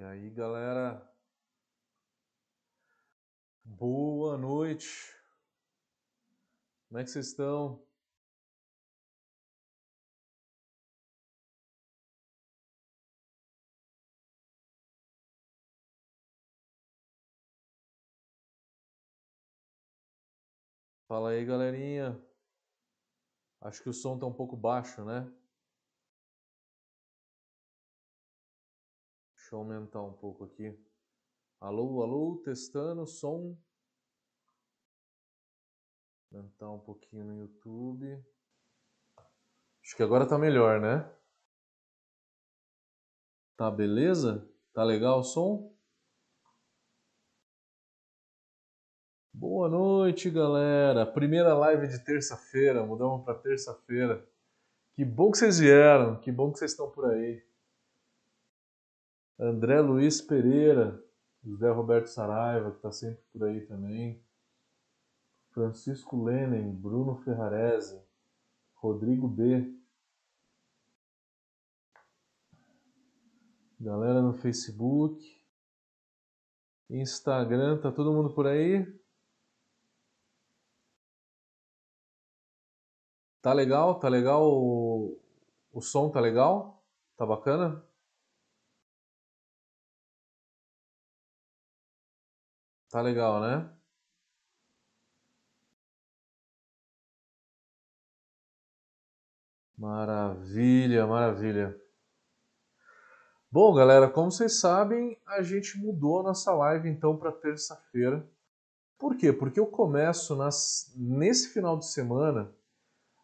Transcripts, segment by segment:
E aí, galera? Boa noite. Como é que vocês estão? Fala aí, galerinha. Acho que o som tá um pouco baixo, né? Deixa eu aumentar um pouco aqui. Alô, alô, testando som. Aumentar um pouquinho no YouTube. Acho que agora tá melhor, né? Tá beleza? Tá legal o som? Boa noite, galera. Primeira live de terça-feira, mudamos para terça-feira. Que bom que vocês vieram, que bom que vocês estão por aí. André Luiz Pereira, José Roberto Saraiva, que está sempre por aí também. Francisco Lenin, Bruno Ferrarese, Rodrigo B. Galera no Facebook, Instagram, tá todo mundo por aí? Tá legal? Tá legal? O, o som tá legal? Tá bacana? Tá legal, né? Maravilha, maravilha. Bom, galera, como vocês sabem, a gente mudou a nossa live então para terça-feira. Por quê? Porque eu começo nas, nesse final de semana,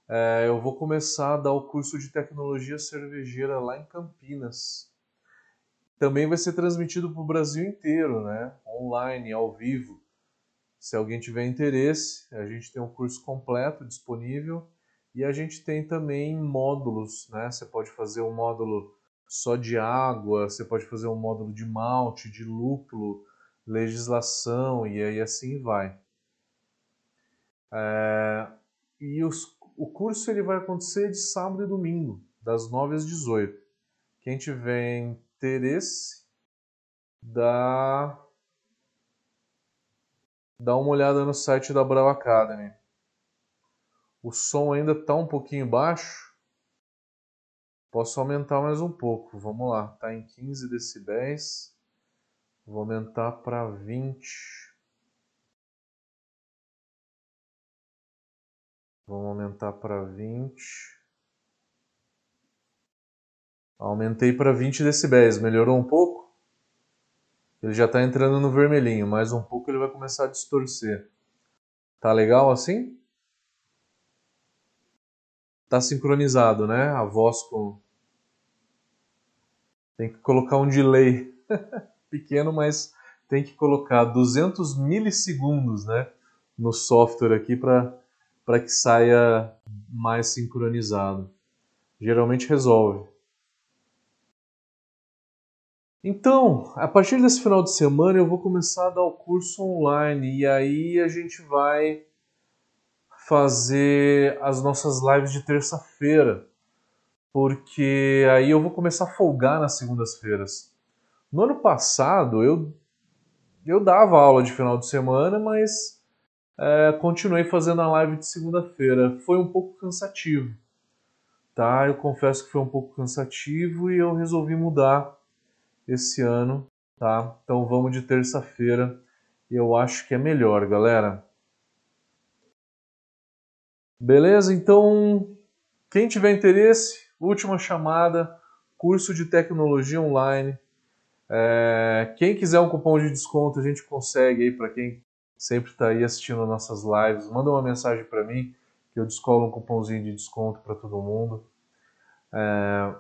é, eu vou começar a dar o curso de tecnologia cervejeira lá em Campinas também vai ser transmitido para o Brasil inteiro, né? Online, ao vivo. Se alguém tiver interesse, a gente tem um curso completo disponível e a gente tem também módulos, né? Você pode fazer um módulo só de água, você pode fazer um módulo de malte, de lúpulo, legislação e aí assim vai. É... E os... o curso ele vai acontecer de sábado e domingo, das 9 às 18. Quem tiver interesse, dá, dá uma olhada no site da Brava Academy. O som ainda está um pouquinho baixo. Posso aumentar mais um pouco. Vamos lá, está em 15 decibéis. Vou aumentar para 20. Vamos aumentar para 20. Aumentei para 20 decibéis, melhorou um pouco? Ele já está entrando no vermelhinho, mais um pouco ele vai começar a distorcer. Tá legal assim? Tá sincronizado, né? A voz com... Tem que colocar um delay pequeno, mas tem que colocar 200 milissegundos, né? No software aqui para que saia mais sincronizado. Geralmente resolve. Então, a partir desse final de semana eu vou começar a dar o curso online e aí a gente vai fazer as nossas lives de terça-feira, porque aí eu vou começar a folgar nas segundas-feiras. No ano passado eu, eu dava aula de final de semana, mas é, continuei fazendo a live de segunda-feira. Foi um pouco cansativo, tá? Eu confesso que foi um pouco cansativo e eu resolvi mudar esse ano, tá? Então vamos de terça-feira. Eu acho que é melhor, galera. Beleza? Então, quem tiver interesse, última chamada, curso de tecnologia online. É, quem quiser um cupom de desconto, a gente consegue aí para quem sempre está aí assistindo nossas lives. Manda uma mensagem para mim que eu descolo um cupomzinho de desconto para todo mundo. É,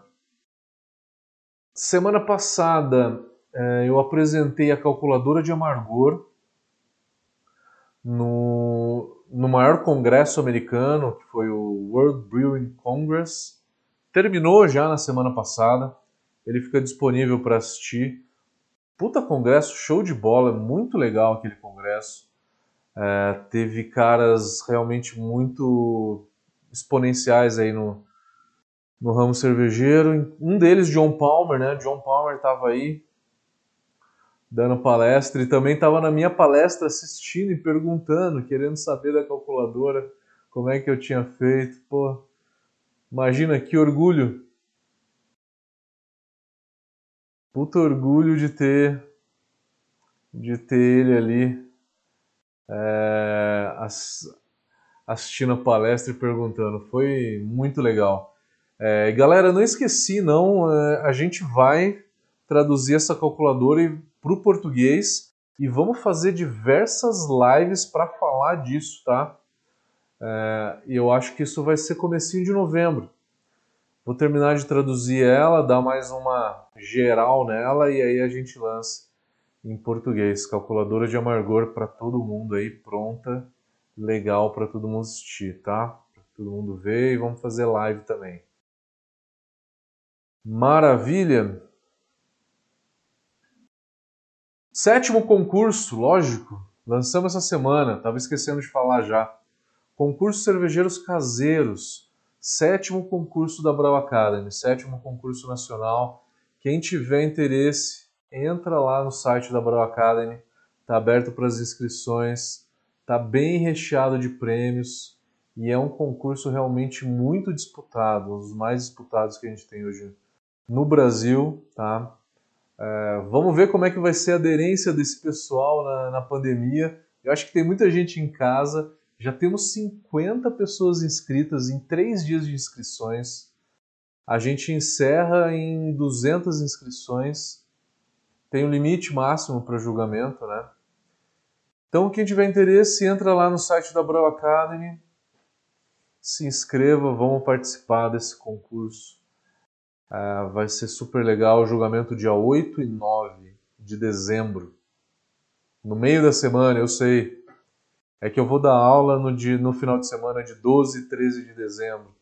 Semana passada é, eu apresentei a calculadora de amargor no, no maior congresso americano, que foi o World Brewing Congress. Terminou já na semana passada, ele fica disponível para assistir. Puta congresso, show de bola, muito legal aquele congresso. É, teve caras realmente muito exponenciais aí no, no ramo cervejeiro. Um deles, John Palmer, né? John Palmer estava aí. dando palestra e também estava na minha palestra assistindo e perguntando, querendo saber da calculadora, como é que eu tinha feito. Pô, imagina que orgulho. Puta orgulho de ter de ter ele ali é, assistindo a palestra e perguntando. Foi muito legal. É, galera, não esqueci não, é, a gente vai traduzir essa calculadora para o português e vamos fazer diversas lives para falar disso, tá? É, e eu acho que isso vai ser comecinho de novembro. Vou terminar de traduzir ela, dar mais uma geral nela e aí a gente lança em português. Calculadora de amargor para todo mundo aí, pronta, legal para todo mundo assistir, tá? Para todo mundo ver e vamos fazer live também. Maravilha! Sétimo concurso, lógico, lançamos essa semana, estava esquecendo de falar já. Concurso Cervejeiros Caseiros, sétimo concurso da Brau Academy, sétimo concurso nacional. Quem tiver interesse, entra lá no site da Brau Academy, está aberto para as inscrições, está bem recheado de prêmios. E é um concurso realmente muito disputado, um dos mais disputados que a gente tem hoje no Brasil, tá? É, vamos ver como é que vai ser a aderência desse pessoal na, na pandemia. Eu acho que tem muita gente em casa. Já temos 50 pessoas inscritas em três dias de inscrições. A gente encerra em 200 inscrições. Tem um limite máximo para julgamento, né? Então, quem tiver interesse, entra lá no site da Brau Academy, se inscreva, vamos participar desse concurso. Uh, vai ser super legal o julgamento dia 8 e 9 de dezembro. No meio da semana, eu sei. É que eu vou dar aula no, dia, no final de semana de 12 e 13 de dezembro.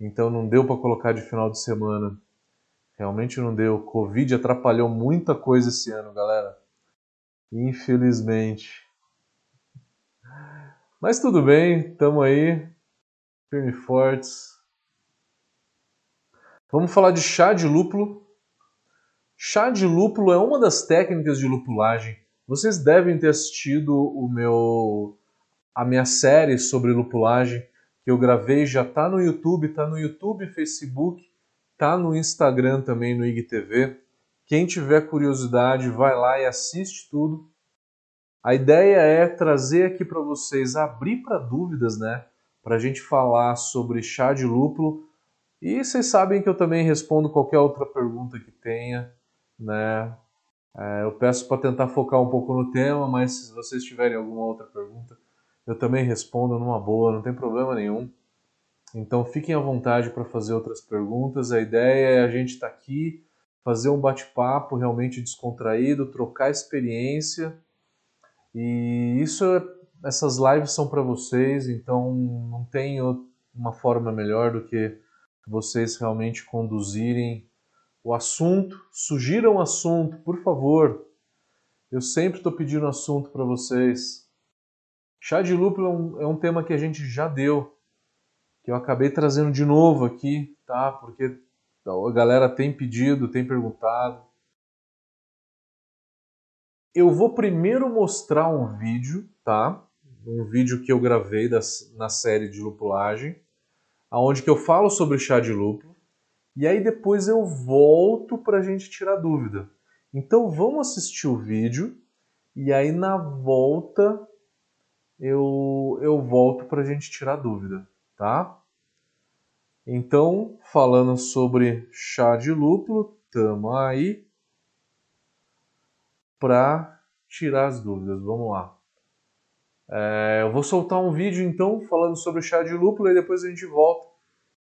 Então não deu para colocar de final de semana. Realmente não deu. Covid atrapalhou muita coisa esse ano, galera. Infelizmente. Mas tudo bem, estamos aí, firme fortes. Vamos falar de chá de lúpulo. Chá de lúpulo é uma das técnicas de lupulagem. Vocês devem ter assistido o meu a minha série sobre lupulagem que eu gravei, já está no YouTube, está no YouTube, Facebook, está no Instagram também no IGTV. Quem tiver curiosidade, vai lá e assiste tudo. A ideia é trazer aqui para vocês, abrir para dúvidas, né? Para a gente falar sobre chá de lúpulo e vocês sabem que eu também respondo qualquer outra pergunta que tenha, né? É, eu peço para tentar focar um pouco no tema, mas se vocês tiverem alguma outra pergunta, eu também respondo numa boa, não tem problema nenhum. Então fiquem à vontade para fazer outras perguntas. A ideia é a gente estar tá aqui, fazer um bate-papo realmente descontraído, trocar experiência. E isso, é, essas lives são para vocês, então não tem uma forma melhor do que vocês realmente conduzirem o assunto, sugiram assunto, por favor. Eu sempre estou pedindo assunto para vocês. Chá de lúpulo é um, é um, tema que a gente já deu, que eu acabei trazendo de novo aqui, tá? Porque a galera tem pedido, tem perguntado. Eu vou primeiro mostrar um vídeo, tá? Um vídeo que eu gravei das, na série de lupulagem aonde que eu falo sobre chá de lúpulo e aí depois eu volto para a gente tirar dúvida. Então vamos assistir o vídeo e aí na volta eu, eu volto para a gente tirar dúvida, tá? Então, falando sobre chá de lúpulo, tamo aí para tirar as dúvidas. Vamos lá. É, eu vou soltar um vídeo então falando sobre o chá de lúpulo e depois a gente volta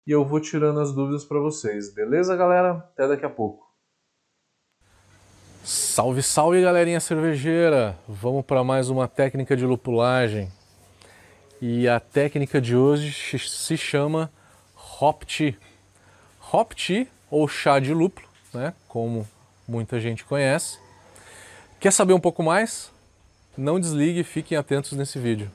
e eu vou tirando as dúvidas para vocês. Beleza, galera? Até daqui a pouco. Salve, salve, galerinha cervejeira! Vamos para mais uma técnica de lupulagem. E a técnica de hoje se chama Hop Tea. Hop Tea, ou chá de lúpulo, né? como muita gente conhece. Quer saber um pouco mais? Não desligue e fiquem atentos nesse vídeo.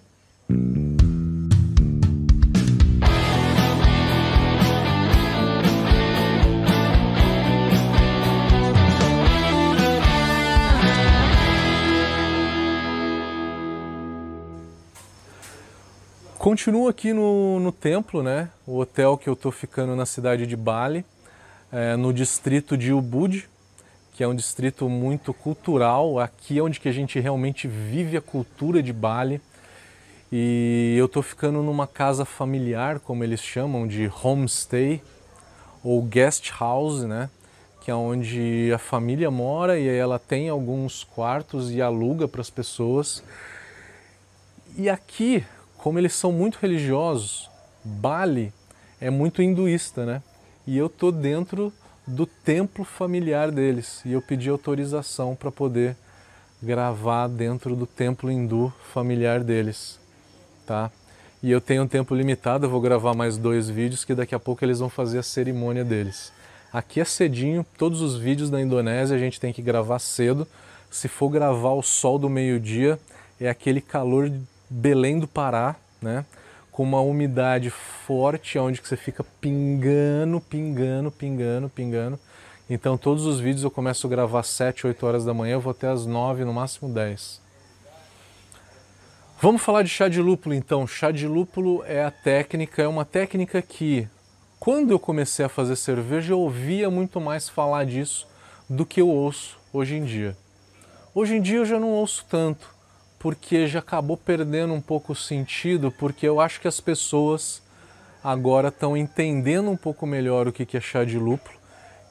Continuo aqui no, no templo, né? O hotel que eu estou ficando na cidade de Bali, é, no distrito de Ubud, que é um distrito muito cultural. Aqui é onde que a gente realmente vive a cultura de Bali. E eu estou ficando numa casa familiar, como eles chamam, de homestay ou guest house, né? Que é onde a família mora e ela tem alguns quartos e aluga para as pessoas. E aqui como eles são muito religiosos, Bali é muito hinduísta, né? E eu tô dentro do templo familiar deles e eu pedi autorização para poder gravar dentro do templo hindu familiar deles, tá? E eu tenho um tempo limitado, eu vou gravar mais dois vídeos que daqui a pouco eles vão fazer a cerimônia deles. Aqui é cedinho, todos os vídeos da Indonésia a gente tem que gravar cedo. Se for gravar o sol do meio-dia, é aquele calor Belém do Pará, né? Com uma umidade forte, onde você fica pingando, pingando, pingando, pingando. Então todos os vídeos eu começo a gravar às 7, 8 horas da manhã, eu vou até às 9, no máximo 10. Vamos falar de chá de lúpulo então. Chá de lúpulo é a técnica, é uma técnica que quando eu comecei a fazer cerveja eu ouvia muito mais falar disso do que eu ouço hoje em dia. Hoje em dia eu já não ouço tanto porque já acabou perdendo um pouco o sentido, porque eu acho que as pessoas agora estão entendendo um pouco melhor o que é chá de lúpulo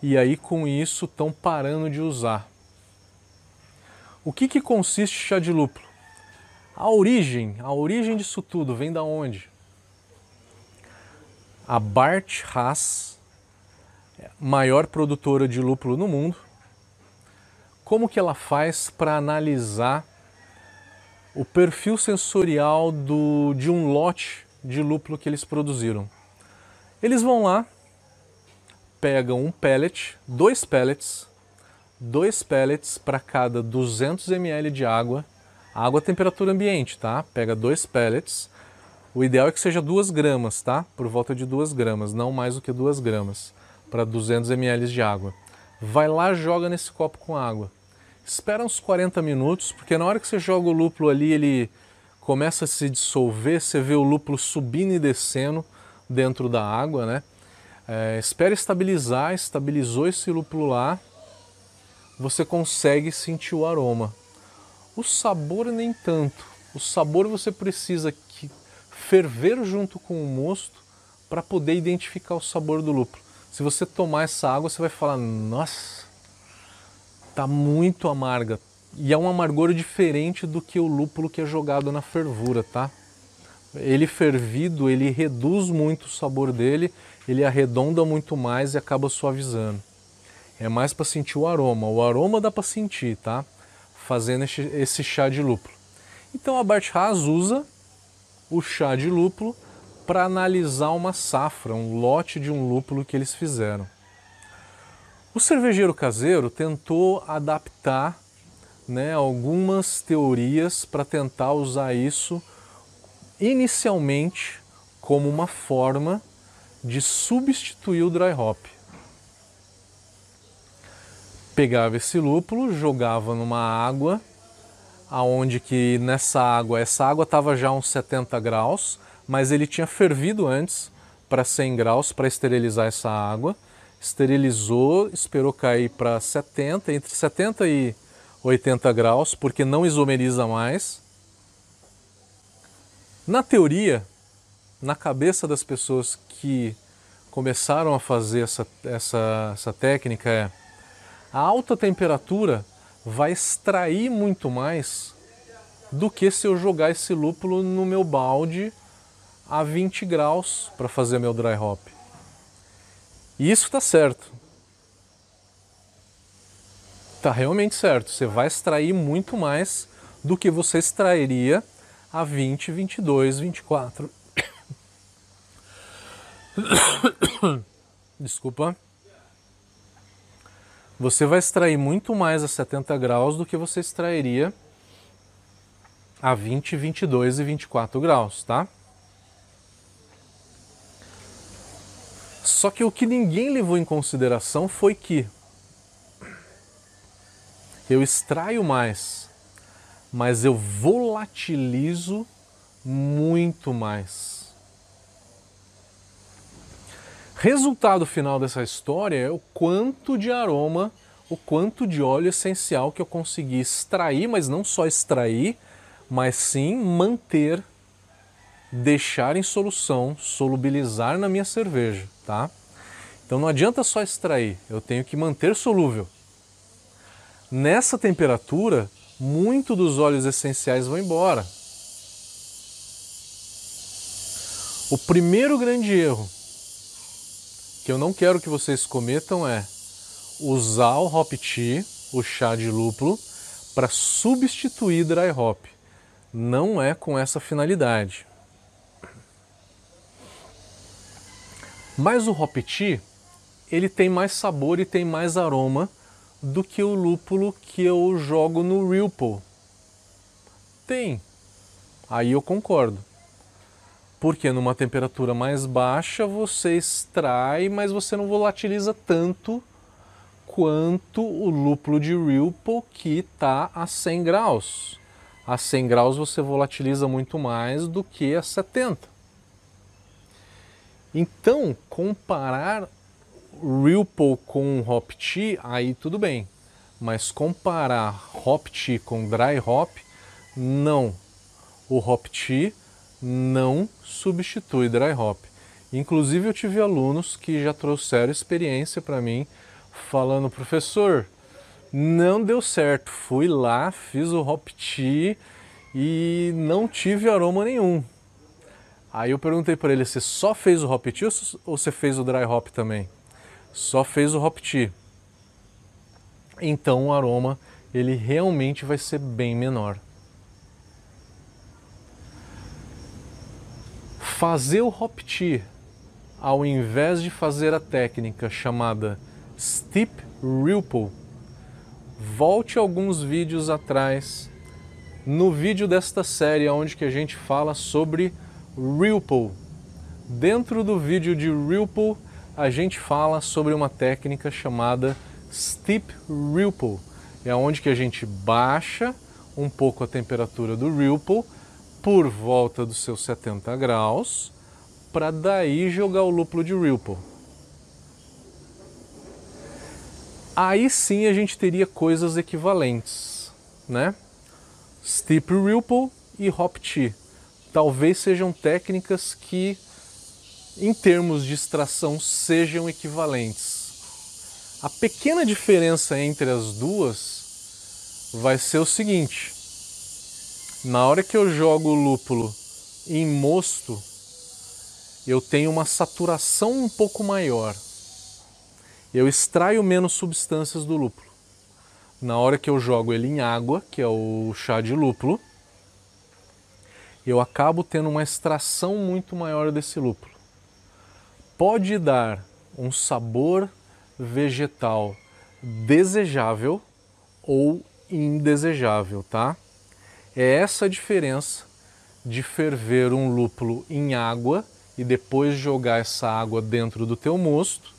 e aí com isso estão parando de usar. O que, que consiste chá de lúpulo? A origem, a origem disso tudo vem da onde? A Bart Haas, maior produtora de lúpulo no mundo, como que ela faz para analisar o perfil sensorial do, de um lote de lúpulo que eles produziram. Eles vão lá, pegam um pellet, dois pellets, dois pellets para cada 200 ml de água, água a temperatura ambiente, tá? Pega dois pellets, o ideal é que seja 2 gramas, tá? Por volta de 2 gramas, não mais do que 2 gramas, para 200 ml de água. Vai lá, joga nesse copo com água espera uns 40 minutos, porque na hora que você joga o lúpulo ali, ele começa a se dissolver, você vê o lúpulo subindo e descendo dentro da água, né? É, espera estabilizar, estabilizou esse lúpulo lá, você consegue sentir o aroma. O sabor nem tanto. O sabor você precisa que ferver junto com o mosto para poder identificar o sabor do lúpulo. Se você tomar essa água, você vai falar: "Nossa, Tá muito amarga. E é um amargor diferente do que o lúpulo que é jogado na fervura, tá? Ele fervido, ele reduz muito o sabor dele, ele arredonda muito mais e acaba suavizando. É mais para sentir o aroma. O aroma dá para sentir, tá? Fazendo esse chá de lúpulo. Então a Bart Haas usa o chá de lúpulo para analisar uma safra, um lote de um lúpulo que eles fizeram. O cervejeiro caseiro tentou adaptar né, algumas teorias para tentar usar isso inicialmente como uma forma de substituir o dry hop. Pegava esse lúpulo, jogava numa água, aonde que nessa água, essa água estava já uns 70 graus, mas ele tinha fervido antes para 100 graus para esterilizar essa água esterilizou, esperou cair para 70, entre 70 e 80 graus, porque não isomeriza mais. Na teoria, na cabeça das pessoas que começaram a fazer essa, essa, essa técnica é a alta temperatura vai extrair muito mais do que se eu jogar esse lúpulo no meu balde a 20 graus para fazer meu dry hop. E isso está certo. Está realmente certo. Você vai extrair muito mais do que você extrairia a 20, 22, 24. Desculpa. Você vai extrair muito mais a 70 graus do que você extrairia a 20, 22 e 24 graus, tá? Só que o que ninguém levou em consideração foi que eu extraio mais, mas eu volatilizo muito mais. Resultado final dessa história é o quanto de aroma, o quanto de óleo essencial que eu consegui extrair, mas não só extrair, mas sim manter, deixar em solução, solubilizar na minha cerveja, tá? Então não adianta só extrair, eu tenho que manter solúvel. Nessa temperatura, muito dos óleos essenciais vão embora. O primeiro grande erro que eu não quero que vocês cometam é usar o hop tea, o chá de lúpulo, para substituir dry hop. Não é com essa finalidade. Mas o hop tea, ele tem mais sabor e tem mais aroma do que o lúpulo que eu jogo no Ripple. Tem. Aí eu concordo porque numa temperatura mais baixa você extrai, mas você não volatiliza tanto quanto o lúpulo de Ripple que está a 100 graus. A 100 graus você volatiliza muito mais do que a 70. Então, comparar Ripple com Hop Tea, aí tudo bem. Mas comparar Hop Tea com Dry Hop, não. O Hop Tea não substitui dry hop. Inclusive eu tive alunos que já trouxeram experiência para mim falando, professor, não deu certo, fui lá, fiz o hop tea e não tive aroma nenhum. Aí eu perguntei para ele, você só fez o hop tea ou você fez o dry hop também? Só fez o hop tea. Então o aroma ele realmente vai ser bem menor. Fazer o hop tea, ao invés de fazer a técnica chamada Steep Ripple, volte alguns vídeos atrás no vídeo desta série onde que a gente fala sobre Ripple. Dentro do vídeo de Ripple, a gente fala sobre uma técnica chamada Steep Ripple. É onde que a gente baixa um pouco a temperatura do Ripple por volta dos seus 70 graus, para daí jogar o lúpulo de Ripple. Aí sim a gente teria coisas equivalentes, né? Steep Ripple e Hop Tea. Talvez sejam técnicas que, em termos de extração, sejam equivalentes. A pequena diferença entre as duas vai ser o seguinte: na hora que eu jogo o lúpulo em mosto, eu tenho uma saturação um pouco maior. Eu extraio menos substâncias do lúpulo. Na hora que eu jogo ele em água, que é o chá de lúpulo, eu acabo tendo uma extração muito maior desse lúpulo. Pode dar um sabor vegetal desejável ou indesejável, tá? É essa a diferença de ferver um lúpulo em água e depois jogar essa água dentro do teu mosto,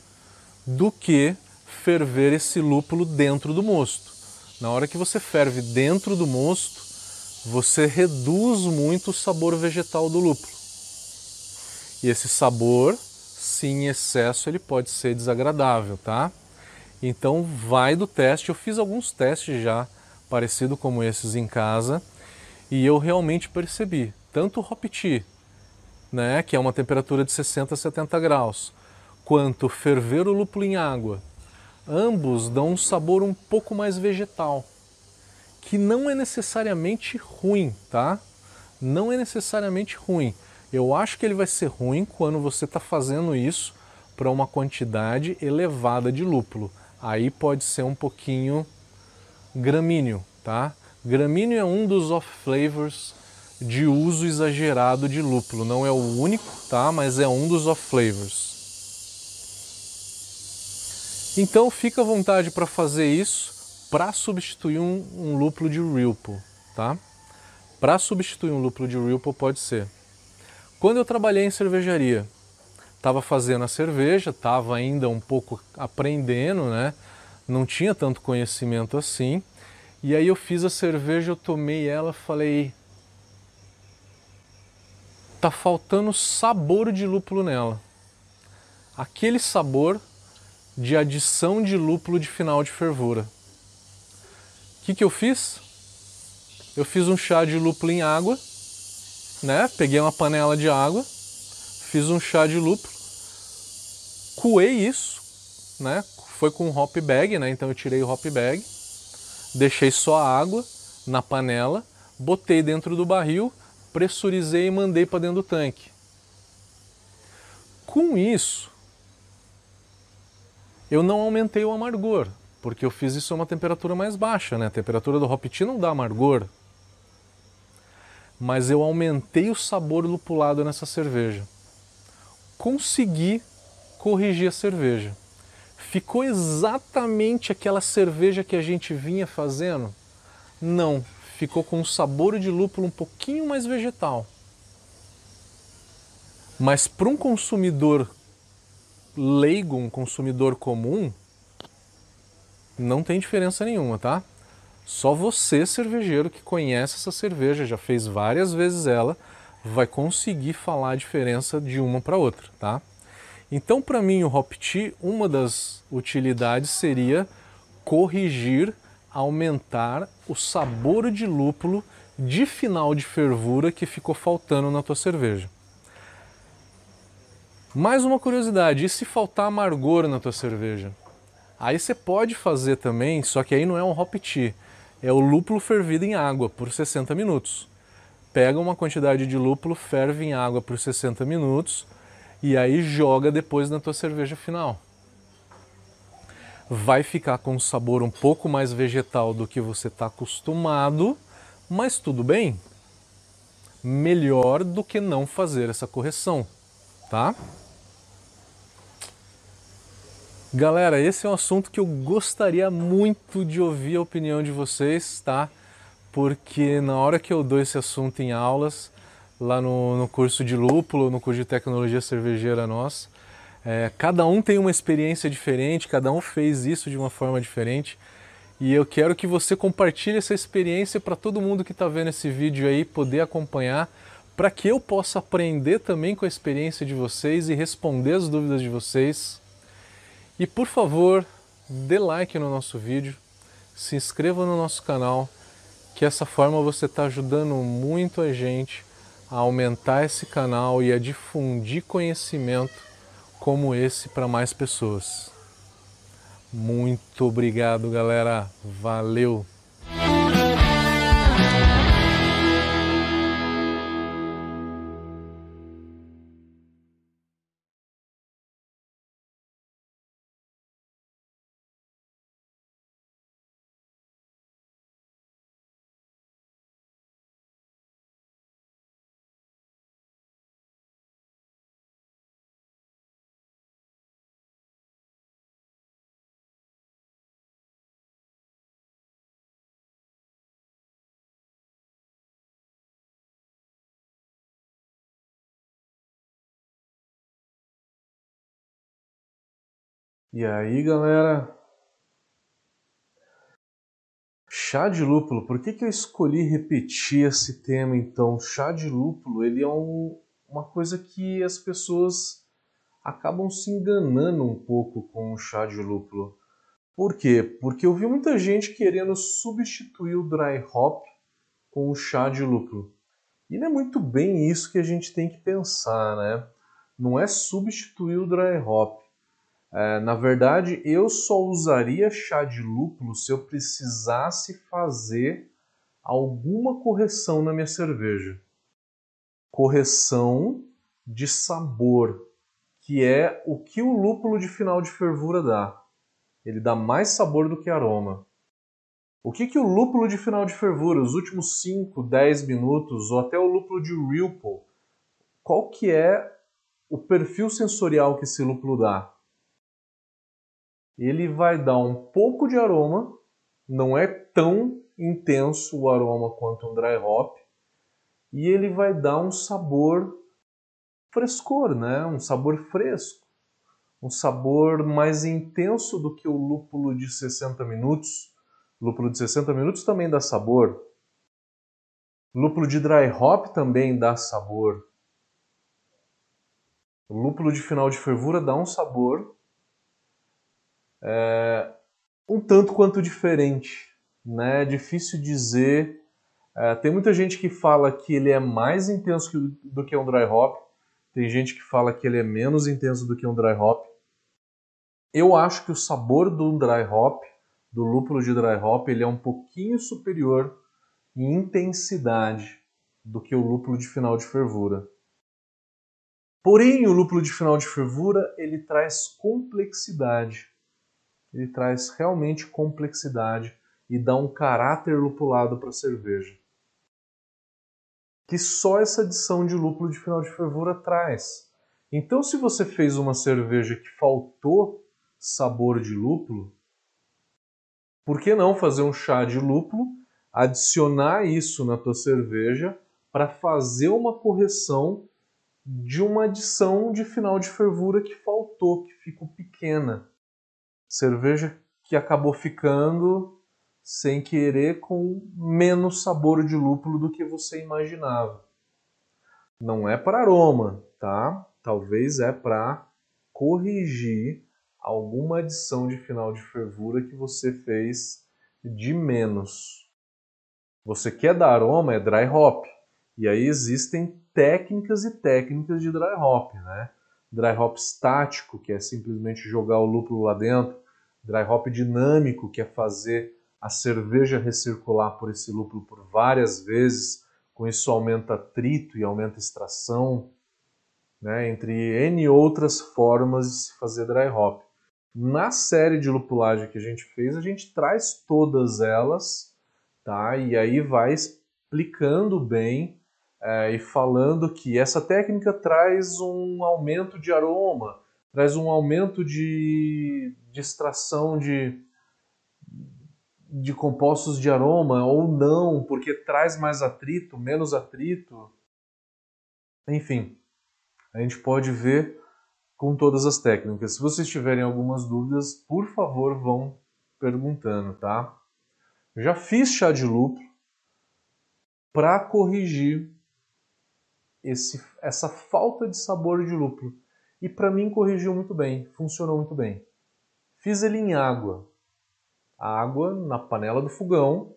do que ferver esse lúpulo dentro do mosto. Na hora que você ferve dentro do mosto, você reduz muito o sabor vegetal do lúpulo. E esse sabor, se em excesso, ele pode ser desagradável, tá? Então vai do teste. Eu fiz alguns testes já parecido como esses em casa e eu realmente percebi, tanto o hop tea, né, que é uma temperatura de 60 a 70 graus, quanto ferver o lúpulo em água, ambos dão um sabor um pouco mais vegetal, que não é necessariamente ruim, tá? Não é necessariamente ruim. Eu acho que ele vai ser ruim quando você está fazendo isso para uma quantidade elevada de lúpulo. Aí pode ser um pouquinho gramíneo, tá? Gramíneo é um dos off-flavors de uso exagerado de lúpulo. Não é o único, tá? Mas é um dos off-flavors. Então fica à vontade para fazer isso para substituir um, um, lúpulo de Ripple, tá? Para substituir um lúpulo de Ripple pode ser. Quando eu trabalhei em cervejaria, estava fazendo a cerveja, estava ainda um pouco aprendendo, né? Não tinha tanto conhecimento assim. E aí eu fiz a cerveja, eu tomei ela, falei, tá faltando sabor de lúpulo nela. Aquele sabor de adição de lúpulo de final de fervura. Que, que eu fiz? Eu fiz um chá de lúpulo em água, né? Peguei uma panela de água, fiz um chá de lúpulo, coei isso, né? Foi com hop bag, né? Então eu tirei o hop bag, deixei só a água na panela, botei dentro do barril, pressurizei e mandei para dentro do tanque. Com isso, eu não aumentei o amargor, porque eu fiz isso a uma temperatura mais baixa, né? A temperatura do hop não dá amargor. Mas eu aumentei o sabor lupulado nessa cerveja. Consegui corrigir a cerveja. Ficou exatamente aquela cerveja que a gente vinha fazendo? Não, ficou com um sabor de lúpulo um pouquinho mais vegetal. Mas para um consumidor leigo, um consumidor comum, não tem diferença nenhuma, tá? Só você, cervejeiro, que conhece essa cerveja, já fez várias vezes ela, vai conseguir falar a diferença de uma para outra, tá? Então, para mim, o Hop Tea, uma das utilidades seria corrigir aumentar o sabor de lúpulo de final de fervura que ficou faltando na tua cerveja. Mais uma curiosidade, e se faltar amargor na tua cerveja? Aí você pode fazer também, só que aí não é um hop tea, é o lúpulo fervido em água por 60 minutos. Pega uma quantidade de lúpulo, ferve em água por 60 minutos e aí joga depois na tua cerveja final vai ficar com um sabor um pouco mais vegetal do que você está acostumado, mas tudo bem. Melhor do que não fazer essa correção, tá? Galera, esse é um assunto que eu gostaria muito de ouvir a opinião de vocês, tá? Porque na hora que eu dou esse assunto em aulas, lá no, no curso de lúpulo, no curso de tecnologia cervejeira nossa, é, cada um tem uma experiência diferente, cada um fez isso de uma forma diferente. E eu quero que você compartilhe essa experiência para todo mundo que está vendo esse vídeo aí poder acompanhar, para que eu possa aprender também com a experiência de vocês e responder as dúvidas de vocês. E por favor, dê like no nosso vídeo, se inscreva no nosso canal, que essa forma você está ajudando muito a gente a aumentar esse canal e a difundir conhecimento como esse para mais pessoas. Muito obrigado, galera. Valeu! E aí, galera? Chá de lúpulo. Por que, que eu escolhi repetir esse tema então? Chá de lúpulo, ele é um, uma coisa que as pessoas acabam se enganando um pouco com o chá de lúpulo. Por quê? Porque eu vi muita gente querendo substituir o dry hop com o chá de lúpulo. E não é muito bem isso que a gente tem que pensar, né? Não é substituir o dry hop é, na verdade, eu só usaria chá de lúpulo se eu precisasse fazer alguma correção na minha cerveja. Correção de sabor, que é o que o lúpulo de final de fervura dá. Ele dá mais sabor do que aroma. O que, que o lúpulo de final de fervura, os últimos 5, 10 minutos, ou até o lúpulo de Ripple, qual que é o perfil sensorial que esse lúpulo dá? Ele vai dar um pouco de aroma, não é tão intenso o aroma quanto um dry hop, e ele vai dar um sabor frescor, né? um sabor fresco, um sabor mais intenso do que o lúpulo de 60 minutos. Lúpulo de 60 minutos também dá sabor. Lúpulo de dry hop também dá sabor. Lúpulo de final de fervura dá um sabor é, um tanto quanto diferente. Né? É difícil dizer. É, tem muita gente que fala que ele é mais intenso do que um dry hop. Tem gente que fala que ele é menos intenso do que um dry hop. Eu acho que o sabor do dry hop, do lúpulo de dry hop, ele é um pouquinho superior em intensidade do que o lúpulo de final de fervura. Porém, o lúpulo de final de fervura ele traz complexidade. Ele traz realmente complexidade e dá um caráter lupulado para a cerveja. Que só essa adição de lúpulo de final de fervura traz. Então, se você fez uma cerveja que faltou sabor de lúpulo, por que não fazer um chá de lúpulo, adicionar isso na tua cerveja para fazer uma correção de uma adição de final de fervura que faltou, que ficou pequena. Cerveja que acabou ficando sem querer com menos sabor de lúpulo do que você imaginava. Não é para aroma, tá? Talvez é para corrigir alguma adição de final de fervura que você fez de menos. Você quer dar aroma é dry hop. E aí existem técnicas e técnicas de dry hop, né? Dry hop estático, que é simplesmente jogar o lúpulo lá dentro. Dry hop dinâmico, que é fazer a cerveja recircular por esse lúpulo por várias vezes. Com isso aumenta atrito e aumenta extração, né? entre N outras formas de se fazer dry hop. Na série de lupulagem que a gente fez, a gente traz todas elas, tá? E aí vai explicando bem é, e falando que essa técnica traz um aumento de aroma, traz um aumento de, de extração de, de compostos de aroma ou não, porque traz mais atrito, menos atrito. Enfim, a gente pode ver com todas as técnicas. Se vocês tiverem algumas dúvidas, por favor, vão perguntando, tá? Já fiz chá de lúpulo para corrigir esse, essa falta de sabor de lúpulo. E para mim corrigiu muito bem, funcionou muito bem. Fiz ele em água. Água na panela do fogão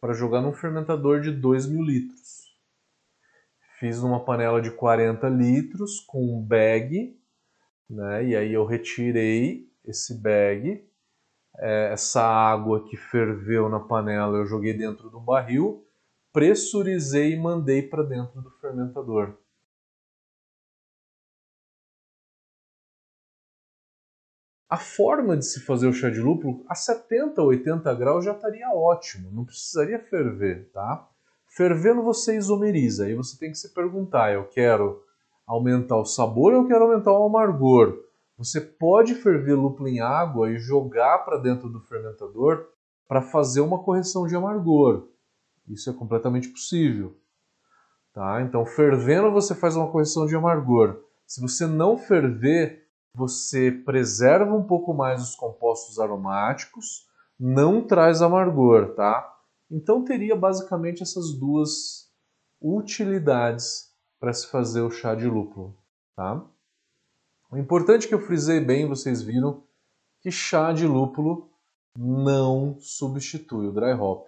para jogar num fermentador de 2 mil litros. Fiz numa panela de 40 litros com um bag, né? e aí eu retirei esse bag. É, essa água que ferveu na panela eu joguei dentro do barril pressurizei e mandei para dentro do fermentador. A forma de se fazer o chá de lúpulo a 70 ou 80 graus já estaria ótimo, não precisaria ferver, tá? Fervendo você isomeriza, aí você tem que se perguntar, eu quero aumentar o sabor ou eu quero aumentar o amargor? Você pode ferver lúpulo em água e jogar para dentro do fermentador para fazer uma correção de amargor. Isso é completamente possível. Tá? Então, fervendo você faz uma correção de amargor. Se você não ferver, você preserva um pouco mais os compostos aromáticos, não traz amargor, tá? Então teria basicamente essas duas utilidades para se fazer o chá de lúpulo, tá? O importante que eu frisei bem, vocês viram, que chá de lúpulo não substitui o dry hop.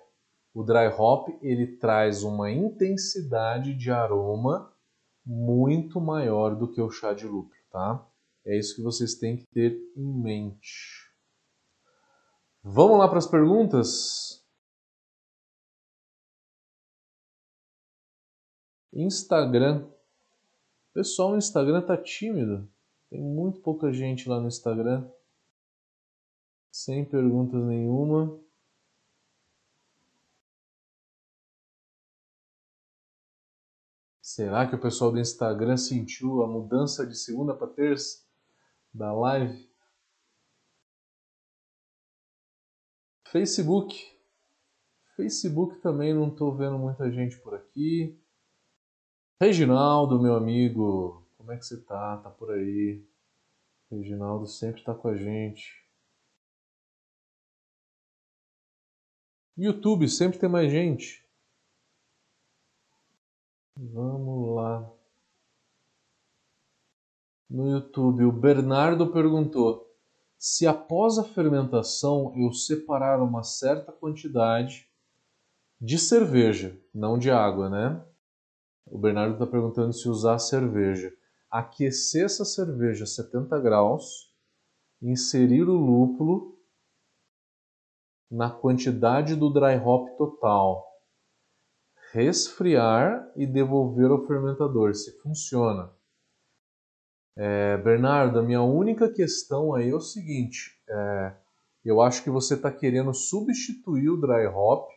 O dry hop ele traz uma intensidade de aroma muito maior do que o chá de lúpulo, tá? É isso que vocês têm que ter em mente. Vamos lá para as perguntas? Instagram. O pessoal no Instagram tá tímido. Tem muito pouca gente lá no Instagram. Sem perguntas nenhuma. Será que o pessoal do Instagram sentiu a mudança de segunda para terça da live? Facebook. Facebook também não estou vendo muita gente por aqui. Reginaldo, meu amigo, como é que você tá? Tá por aí? Reginaldo sempre está com a gente. YouTube sempre tem mais gente. Vamos lá. No YouTube, o Bernardo perguntou se após a fermentação eu separar uma certa quantidade de cerveja, não de água, né? O Bernardo está perguntando se usar cerveja. Aquecer essa cerveja a 70 graus, inserir o lúpulo na quantidade do dry hop total, resfriar e devolver ao fermentador, se funciona. É, Bernardo, a minha única questão aí é o seguinte: é, eu acho que você está querendo substituir o dry hop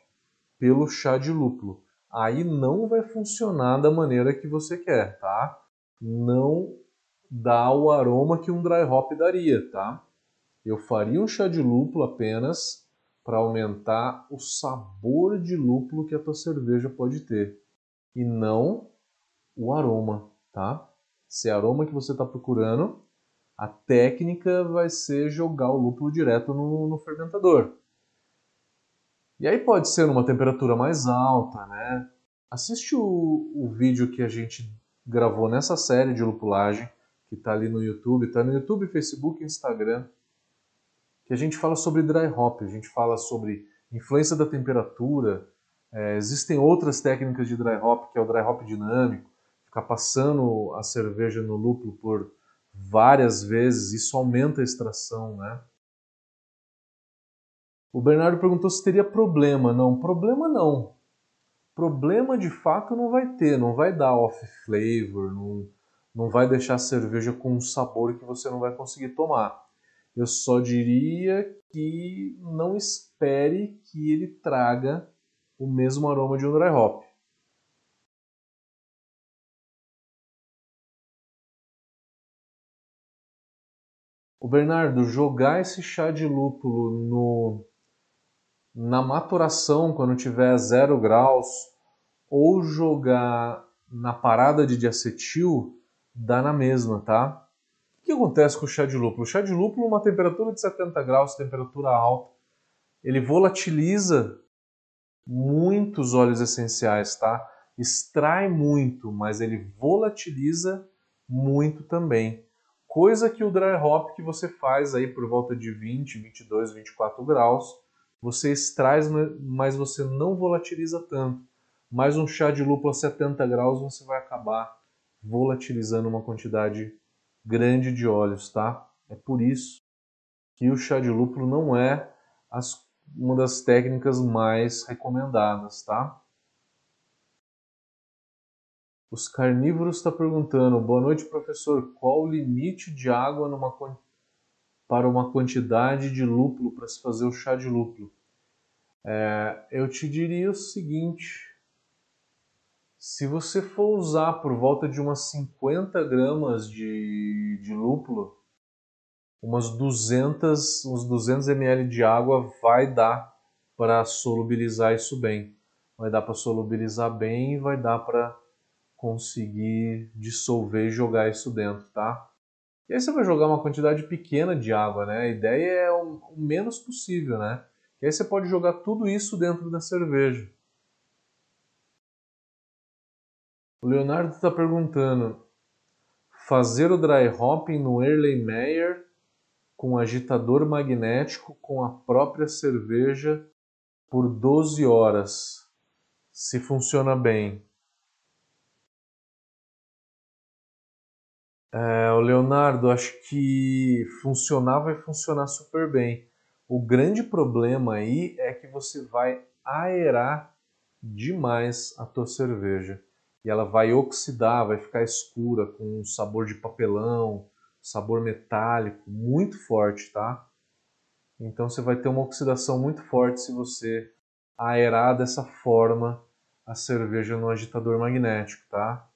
pelo chá de lúpulo. Aí não vai funcionar da maneira que você quer, tá? Não dá o aroma que um dry hop daria, tá? Eu faria um chá de lúpulo apenas para aumentar o sabor de lúpulo que a tua cerveja pode ter e não o aroma, tá? Se é aroma que você está procurando, a técnica vai ser jogar o lúpulo direto no, no fermentador. E aí pode ser numa temperatura mais alta, né? Assiste o, o vídeo que a gente gravou nessa série de lupulagem, que está ali no YouTube, está no YouTube, Facebook Instagram, que a gente fala sobre dry hop, a gente fala sobre influência da temperatura, é, existem outras técnicas de dry hop, que é o dry hop dinâmico, ficar passando a cerveja no lúpulo por várias vezes, isso aumenta a extração, né? O Bernardo perguntou se teria problema. Não, problema não. Problema de fato não vai ter, não vai dar off flavor, não, não vai deixar a cerveja com um sabor que você não vai conseguir tomar. Eu só diria que não espere que ele traga o mesmo aroma de um dry hop. O Bernardo, jogar esse chá de lúpulo no, na maturação, quando tiver zero graus, ou jogar na parada de diacetil, dá na mesma, tá? O que acontece com o chá de lúpulo? O chá de lúpulo, uma temperatura de 70 graus, temperatura alta, ele volatiliza muitos óleos essenciais, tá? Extrai muito, mas ele volatiliza muito também. Coisa que o dry hop que você faz aí por volta de 20, 22, 24 graus, você extrai, mas você não volatiliza tanto. Mais um chá de lúpulo a 70 graus, você vai acabar volatilizando uma quantidade grande de óleos, tá? É por isso que o chá de lúpulo não é as, uma das técnicas mais recomendadas, tá? Os carnívoros está perguntando: boa noite, professor. Qual o limite de água numa, para uma quantidade de lúpulo para se fazer o chá de lúpulo? É, eu te diria o seguinte: se você for usar por volta de umas 50 gramas de, de lúpulo, umas 200, uns 200 ml de água vai dar para solubilizar isso bem. Vai dar para solubilizar bem e vai dar para conseguir dissolver e jogar isso dentro, tá? E aí você vai jogar uma quantidade pequena de água, né? A ideia é o, menos possível, né? E aí você pode jogar tudo isso dentro da cerveja. O Leonardo está perguntando: fazer o dry hopping no Erlenmeyer com agitador magnético com a própria cerveja por 12 horas, se funciona bem. É, o Leonardo, acho que funcionar vai funcionar super bem. O grande problema aí é que você vai aerar demais a tua cerveja e ela vai oxidar, vai ficar escura com um sabor de papelão, sabor metálico muito forte, tá? Então você vai ter uma oxidação muito forte se você aerar dessa forma a cerveja no agitador magnético, tá?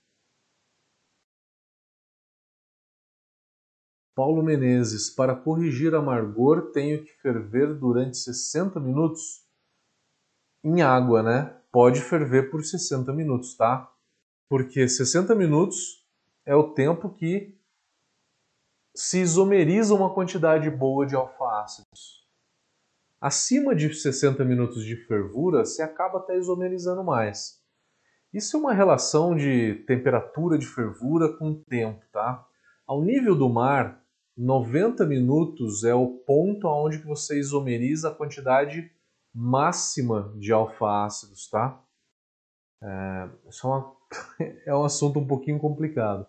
Paulo Menezes, para corrigir amargor, tenho que ferver durante 60 minutos? Em água, né? Pode ferver por 60 minutos, tá? Porque 60 minutos é o tempo que se isomeriza uma quantidade boa de alfa-ácidos. Acima de 60 minutos de fervura, se acaba até isomerizando mais. Isso é uma relação de temperatura de fervura com tempo, tá? Ao nível do mar, 90 minutos é o ponto onde você isomeriza a quantidade máxima de alfa-ácidos, tá? É, é, uma, é um assunto um pouquinho complicado.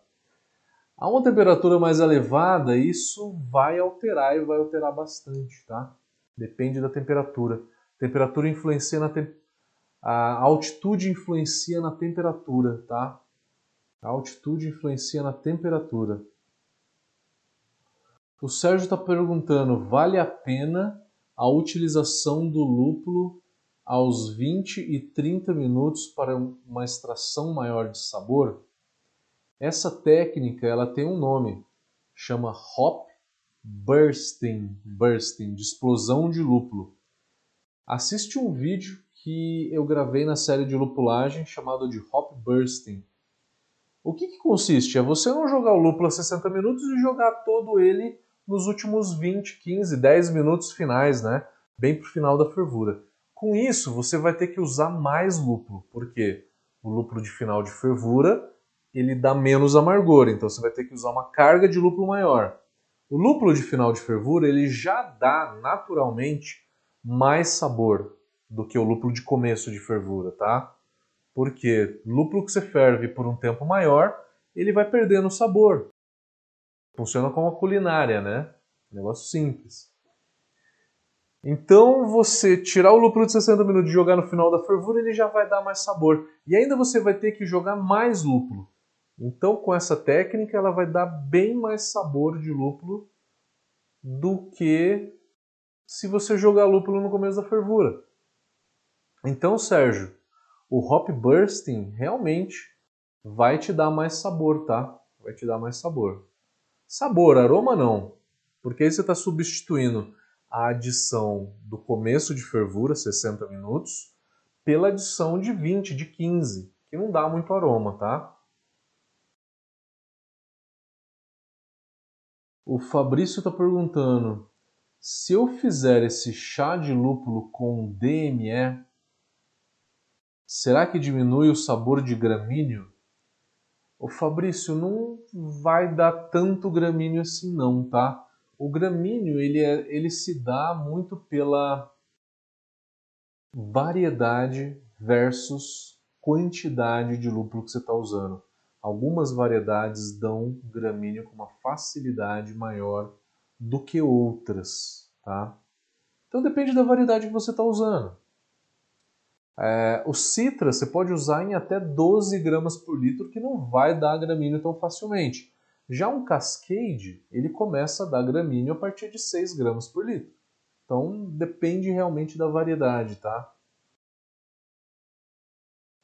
A uma temperatura mais elevada, isso vai alterar e vai alterar bastante, tá? Depende da temperatura. Temperatura influencia na te... a altitude influencia na temperatura, tá? A altitude influencia na temperatura. O Sérgio está perguntando: vale a pena a utilização do lúpulo aos 20 e 30 minutos para uma extração maior de sabor? Essa técnica ela tem um nome, chama hop bursting, bursting, de explosão de lúpulo. Assiste um vídeo que eu gravei na série de lupulagem chamado de hop bursting. O que, que consiste? É você não jogar o lúpulo a 60 minutos e jogar todo ele nos últimos 20, 15, 10 minutos finais, né? Bem para o final da fervura. Com isso, você vai ter que usar mais lúpulo, porque o lúpulo de final de fervura ele dá menos amargor, então você vai ter que usar uma carga de lúpulo maior. O lúpulo de final de fervura ele já dá naturalmente mais sabor do que o lúpulo de começo de fervura, tá? Porque lúpulo que você ferve por um tempo maior, ele vai perdendo sabor. Funciona como a culinária, né? Negócio simples. Então, você tirar o lúpulo de 60 minutos e jogar no final da fervura, ele já vai dar mais sabor. E ainda você vai ter que jogar mais lúpulo. Então, com essa técnica, ela vai dar bem mais sabor de lúpulo do que se você jogar lúpulo no começo da fervura. Então, Sérgio, o hop bursting realmente vai te dar mais sabor, tá? Vai te dar mais sabor. Sabor, aroma não, porque aí você está substituindo a adição do começo de fervura, 60 minutos, pela adição de 20, de 15, que não dá muito aroma, tá? O Fabrício está perguntando: se eu fizer esse chá de lúpulo com DME, será que diminui o sabor de gramíneo? O Fabrício não vai dar tanto gramíneo assim não, tá? O gramíneo ele, é, ele se dá muito pela variedade versus quantidade de lúpulo que você está usando. Algumas variedades dão gramíneo com uma facilidade maior do que outras, tá? Então depende da variedade que você está usando. É, o Citra você pode usar em até 12 gramas por litro, que não vai dar gramíneo tão facilmente. Já um Cascade, ele começa a dar gramíneo a partir de 6 gramas por litro. Então depende realmente da variedade, tá?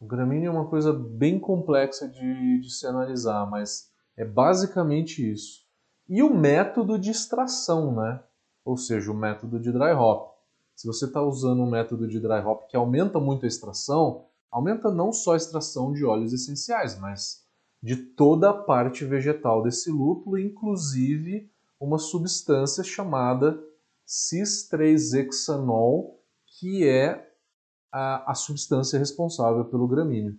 O gramíneo é uma coisa bem complexa de, de se analisar, mas é basicamente isso. E o método de extração, né? Ou seja, o método de dry hop. Se você está usando um método de dry hop que aumenta muito a extração, aumenta não só a extração de óleos essenciais, mas de toda a parte vegetal desse lúpulo, inclusive uma substância chamada cis-3-hexanol, que é a, a substância responsável pelo gramíneo.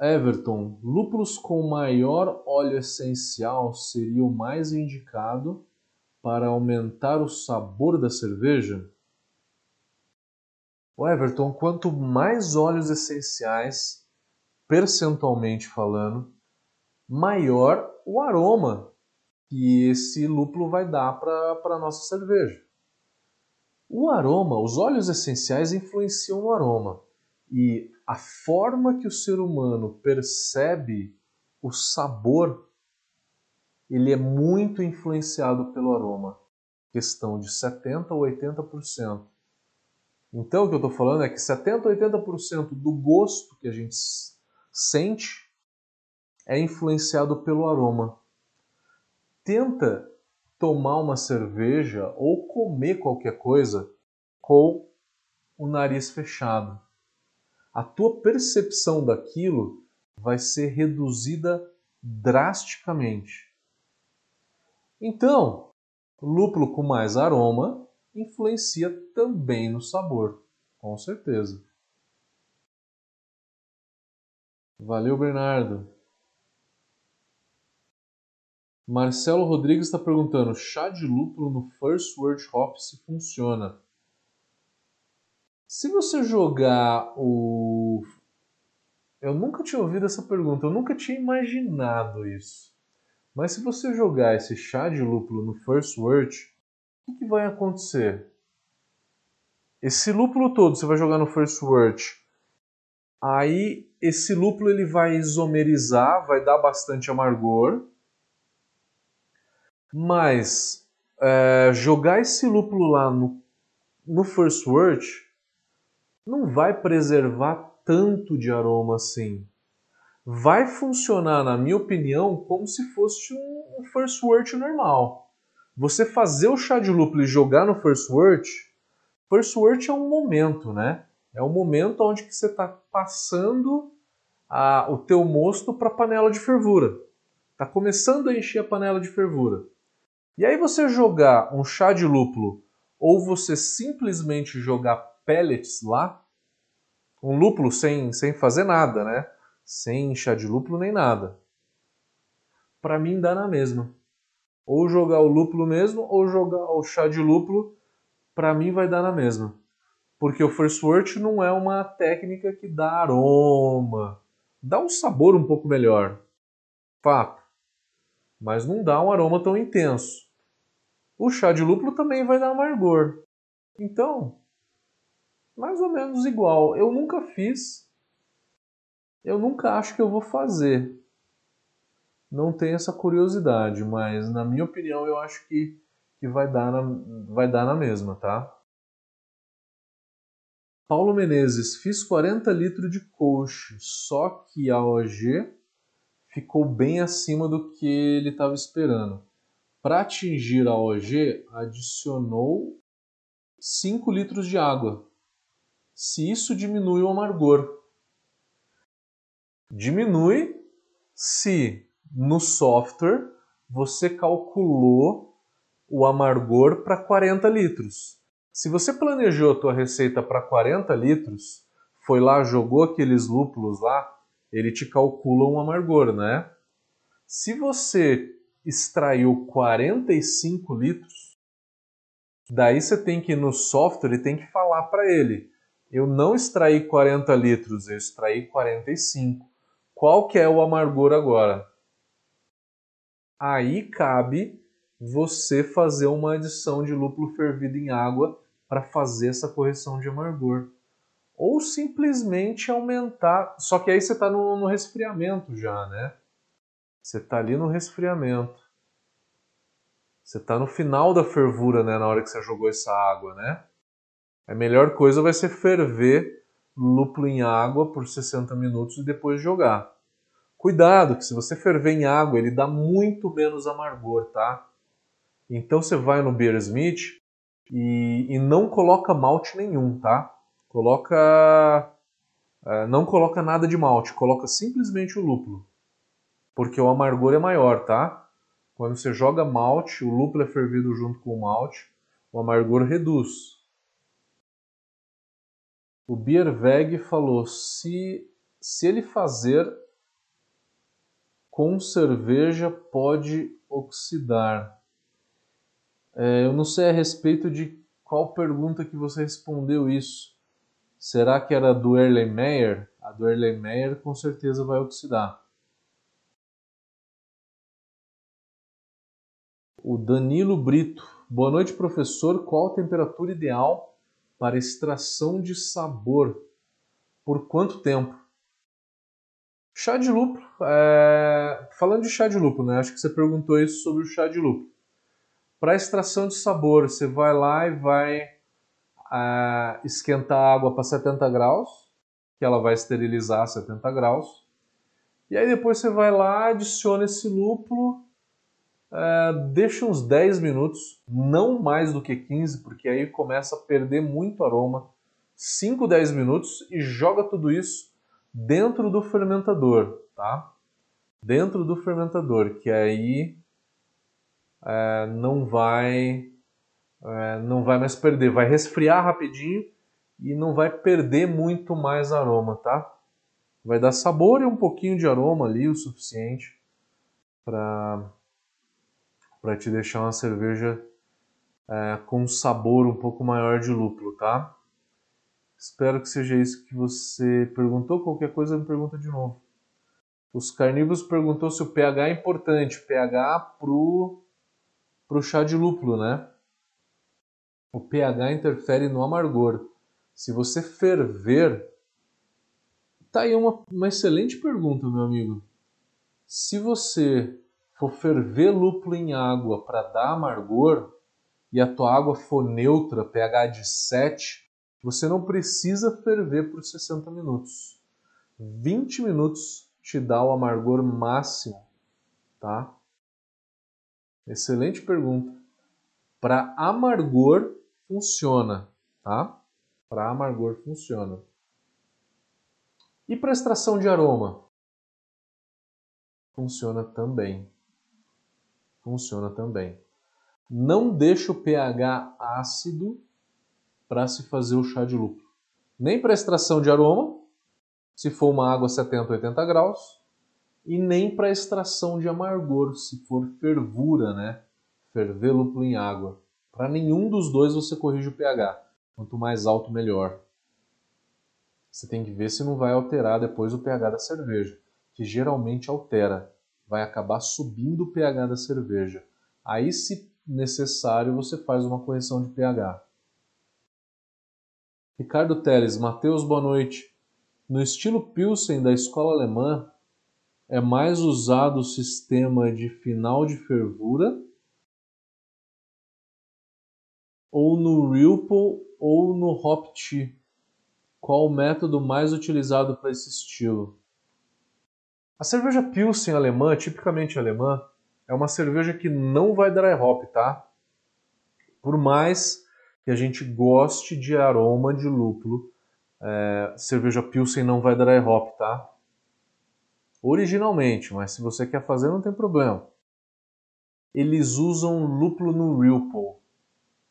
Everton, lúpulos com maior óleo essencial seria o mais indicado para aumentar o sabor da cerveja? O Everton, quanto mais óleos essenciais, percentualmente falando, maior o aroma que esse lúpulo vai dar para a nossa cerveja. O aroma, os óleos essenciais influenciam no aroma. E a forma que o ser humano percebe o sabor, ele é muito influenciado pelo aroma. Questão de 70 ou 80%. Então o que eu estou falando é que 70 ou 80% do gosto que a gente sente é influenciado pelo aroma. Tenta tomar uma cerveja ou comer qualquer coisa com o nariz fechado. A tua percepção daquilo vai ser reduzida drasticamente. Então, lúpulo com mais aroma influencia também no sabor, com certeza. Valeu, Bernardo. Marcelo Rodrigues está perguntando: chá de lúpulo no First Word Hop se funciona? Se você jogar o. Eu nunca tinha ouvido essa pergunta, eu nunca tinha imaginado isso. Mas se você jogar esse chá de lúpulo no First Word, o que, que vai acontecer? Esse lúpulo todo você vai jogar no First Word. Aí esse lúpulo ele vai isomerizar, vai dar bastante amargor mas é, jogar esse lúpulo lá no, no First Word não vai preservar tanto de aroma assim. Vai funcionar, na minha opinião, como se fosse um, First Word normal. Você fazer o chá de lúpulo e jogar no First Word, First Word é um momento, né? É um momento onde que você está passando a, o teu mosto para a panela de fervura. Está começando a encher a panela de fervura. E aí você jogar um chá de lúpulo ou você simplesmente jogar pellets lá, um lúpulo sem, sem fazer nada, né? Sem chá de lúpulo nem nada. Para mim dá na mesma. Ou jogar o lúpulo mesmo ou jogar o chá de lúpulo, para mim vai dar na mesma. Porque o first wort não é uma técnica que dá aroma, dá um sabor um pouco melhor. Fato. Mas não dá um aroma tão intenso. O chá de lúpulo também vai dar amargor. Então, mais ou menos igual. Eu nunca fiz. Eu nunca acho que eu vou fazer. Não tenho essa curiosidade, mas na minha opinião eu acho que, que vai, dar na, vai dar na mesma, tá? Paulo Menezes, fiz 40 litros de coach, só que a OG ficou bem acima do que ele estava esperando. Para atingir a OG, adicionou 5 litros de água. Se isso diminui o amargor. Diminui se no software você calculou o amargor para 40 litros. Se você planejou a tua receita para 40 litros, foi lá, jogou aqueles lúpulos lá, ele te calcula um amargor, né? Se você extraiu 45 litros, daí você tem que ir no software e tem que falar para ele, eu não extraí 40 litros, eu extraí 45. Qual que é o amargor agora? Aí cabe você fazer uma adição de lúpulo fervido em água para fazer essa correção de amargor. Ou simplesmente aumentar. Só que aí você está no, no resfriamento já, né? Você está ali no resfriamento. Você está no final da fervura, né, na hora que você jogou essa água, né? A melhor coisa vai ser ferver lúpulo em água por 60 minutos e depois jogar. Cuidado, que se você ferver em água, ele dá muito menos amargor, tá? Então você vai no Beer Smith e, e não coloca malte nenhum, tá? Coloca. Uh, não coloca nada de malte, coloca simplesmente o lúpulo porque o amargor é maior, tá? Quando você joga malte, o lúpulo é fervido junto com o malte, o amargor reduz. O Bierweg falou: se, se ele fazer com cerveja, pode oxidar. É, eu não sei a respeito de qual pergunta que você respondeu isso. Será que era do Erlenmeyer? A do Erlenmeyer com certeza vai oxidar. o Danilo Brito. Boa noite, professor. Qual a temperatura ideal para extração de sabor? Por quanto tempo? Chá de lúpulo. É... Falando de chá de lúpulo, né? Acho que você perguntou isso sobre o chá de lúpulo. Para extração de sabor, você vai lá e vai é... esquentar a água para 70 graus, que ela vai esterilizar a 70 graus. E aí depois você vai lá, adiciona esse lúpulo é, deixa uns 10 minutos, não mais do que 15, porque aí começa a perder muito aroma. 5, 10 minutos e joga tudo isso dentro do fermentador, tá? Dentro do fermentador, que aí é, não vai é, não vai mais perder, vai resfriar rapidinho e não vai perder muito mais aroma, tá? Vai dar sabor e um pouquinho de aroma ali, o suficiente para para te deixar uma cerveja é, com um sabor um pouco maior de lúpulo, tá? Espero que seja isso que você perguntou. Qualquer coisa me pergunta de novo. Os carnívoros perguntou se o pH é importante. pH pro pro chá de lúpulo, né? O pH interfere no amargor. Se você ferver, tá aí uma, uma excelente pergunta, meu amigo. Se você for ferver lúpulo em água para dar amargor e a tua água for neutra, pH de 7, você não precisa ferver por 60 minutos. 20 minutos te dá o amargor máximo, tá? Excelente pergunta. Para amargor funciona, tá? Para amargor funciona. E para extração de aroma? Funciona também. Funciona também. Não deixa o pH ácido para se fazer o chá de lúpulo. Nem para extração de aroma, se for uma água 70, 80 graus, e nem para extração de amargor, se for fervura, né? Ferver lúpulo em água. Para nenhum dos dois você corrige o pH. Quanto mais alto, melhor. Você tem que ver se não vai alterar depois o pH da cerveja, que geralmente altera. Vai acabar subindo o pH da cerveja. Aí, se necessário, você faz uma correção de pH. Ricardo Teles, Matheus, boa noite. No estilo Pilsen da escola alemã, é mais usado o sistema de final de fervura ou no Ripple ou no Hop Tea? Qual o método mais utilizado para esse estilo? A cerveja Pilsen alemã, tipicamente alemã, é uma cerveja que não vai dry hop, tá? Por mais que a gente goste de aroma de lúpulo, é, cerveja Pilsen não vai dry hop, tá? originalmente, mas se você quer fazer não tem problema. Eles usam lúpulo no Ripple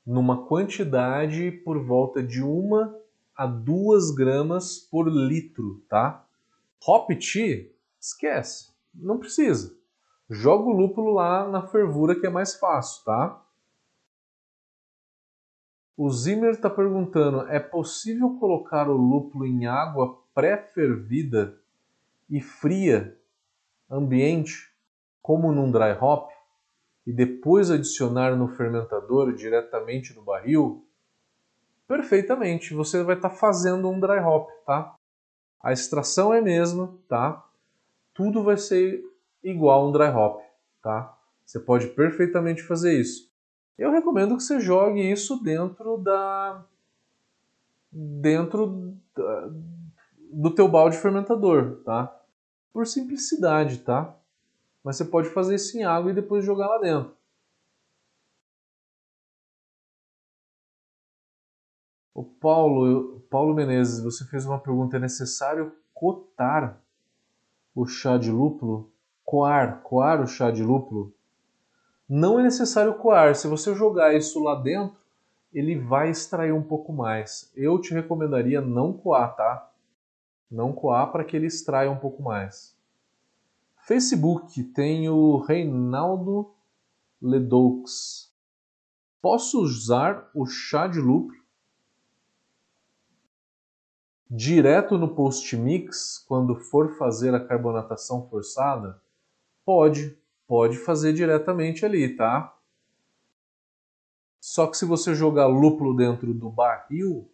numa quantidade por volta de 1 a 2 gramas por litro, tá? Hop Tea, esquece, não precisa. Joga o lúpulo lá na fervura que é mais fácil, tá? O Zimmer está perguntando: é possível colocar o lúpulo em água pré-fervida e fria ambiente, como num dry hop, e depois adicionar no fermentador diretamente no barril, perfeitamente, você vai estar tá fazendo um dry hop, tá? A extração é a mesma, tá? Tudo vai ser igual um dry hop, tá? Você pode perfeitamente fazer isso. Eu recomendo que você jogue isso dentro da dentro da, do teu balde fermentador, tá? Por simplicidade, tá? Mas você pode fazer isso em água e depois jogar lá dentro. O Paulo, Paulo Menezes, você fez uma pergunta: é necessário cotar o chá de lúpulo? Coar, coar o chá de lúpulo? Não é necessário coar. Se você jogar isso lá dentro, ele vai extrair um pouco mais. Eu te recomendaria não coar, tá? não coar para que ele extraia um pouco mais. Facebook tem o Reinaldo Ledoux. Posso usar o chá de lúpulo direto no post mix quando for fazer a carbonatação forçada? Pode, pode fazer diretamente ali, tá? Só que se você jogar lúpulo dentro do barril,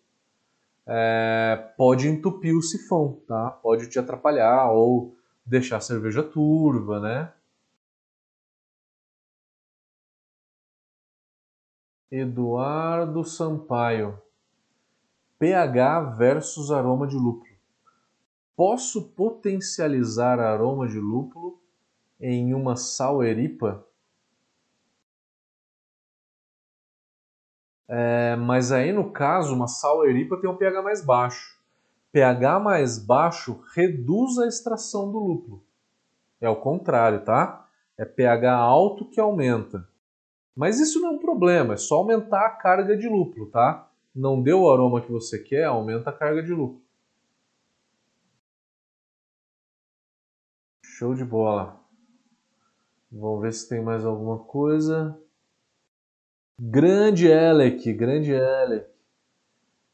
é, pode entupir o sifão, tá? Pode te atrapalhar ou deixar a cerveja turva, né? Eduardo Sampaio. pH versus aroma de lúpulo. Posso potencializar aroma de lúpulo em uma saueripa? É, mas aí no caso, uma saueripa tem um pH mais baixo. pH mais baixo reduz a extração do lúpulo. É o contrário, tá? É pH alto que aumenta. Mas isso não é um problema, é só aumentar a carga de lúpulo, tá? Não deu o aroma que você quer, aumenta a carga de lúpulo. Show de bola. Vamos ver se tem mais alguma coisa. Grande Elec, grande Elec.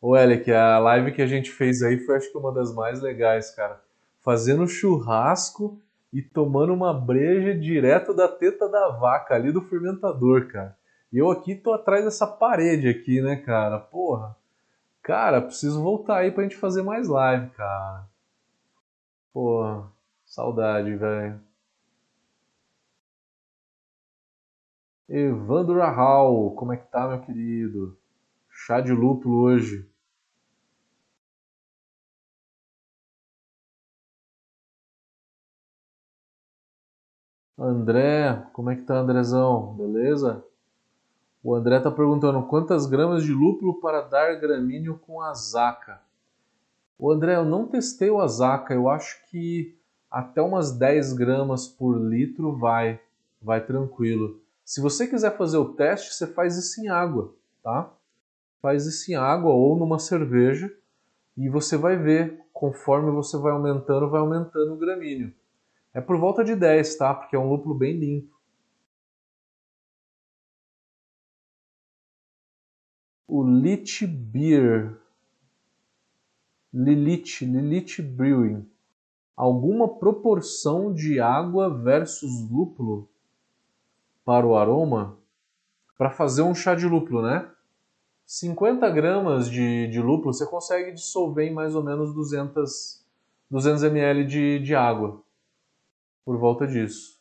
Ô Elec, a live que a gente fez aí foi acho que uma das mais legais, cara. Fazendo churrasco e tomando uma breja direto da teta da vaca ali do fermentador, cara. E eu aqui tô atrás dessa parede aqui, né, cara? Porra. Cara, preciso voltar aí pra gente fazer mais live, cara. Porra, saudade, velho. Evandro Rahal, como é que tá, meu querido? Chá de lúpulo hoje. André, como é que tá, Andrezão? Beleza? O André tá perguntando quantas gramas de lúpulo para dar gramíneo com azaca. O André, eu não testei o azaca, eu acho que até umas 10 gramas por litro vai, vai tranquilo. Se você quiser fazer o teste, você faz isso em água, tá? Faz isso em água ou numa cerveja e você vai ver, conforme você vai aumentando, vai aumentando o gramíneo. É por volta de 10, tá? Porque é um lúpulo bem limpo. O Lit Beer. Lilith, Lilith Brewing. Alguma proporção de água versus lúpulo? para o aroma, para fazer um chá de lúpulo, né? 50 gramas de, de lúpulo você consegue dissolver em mais ou menos 200, 200 ml de, de água, por volta disso.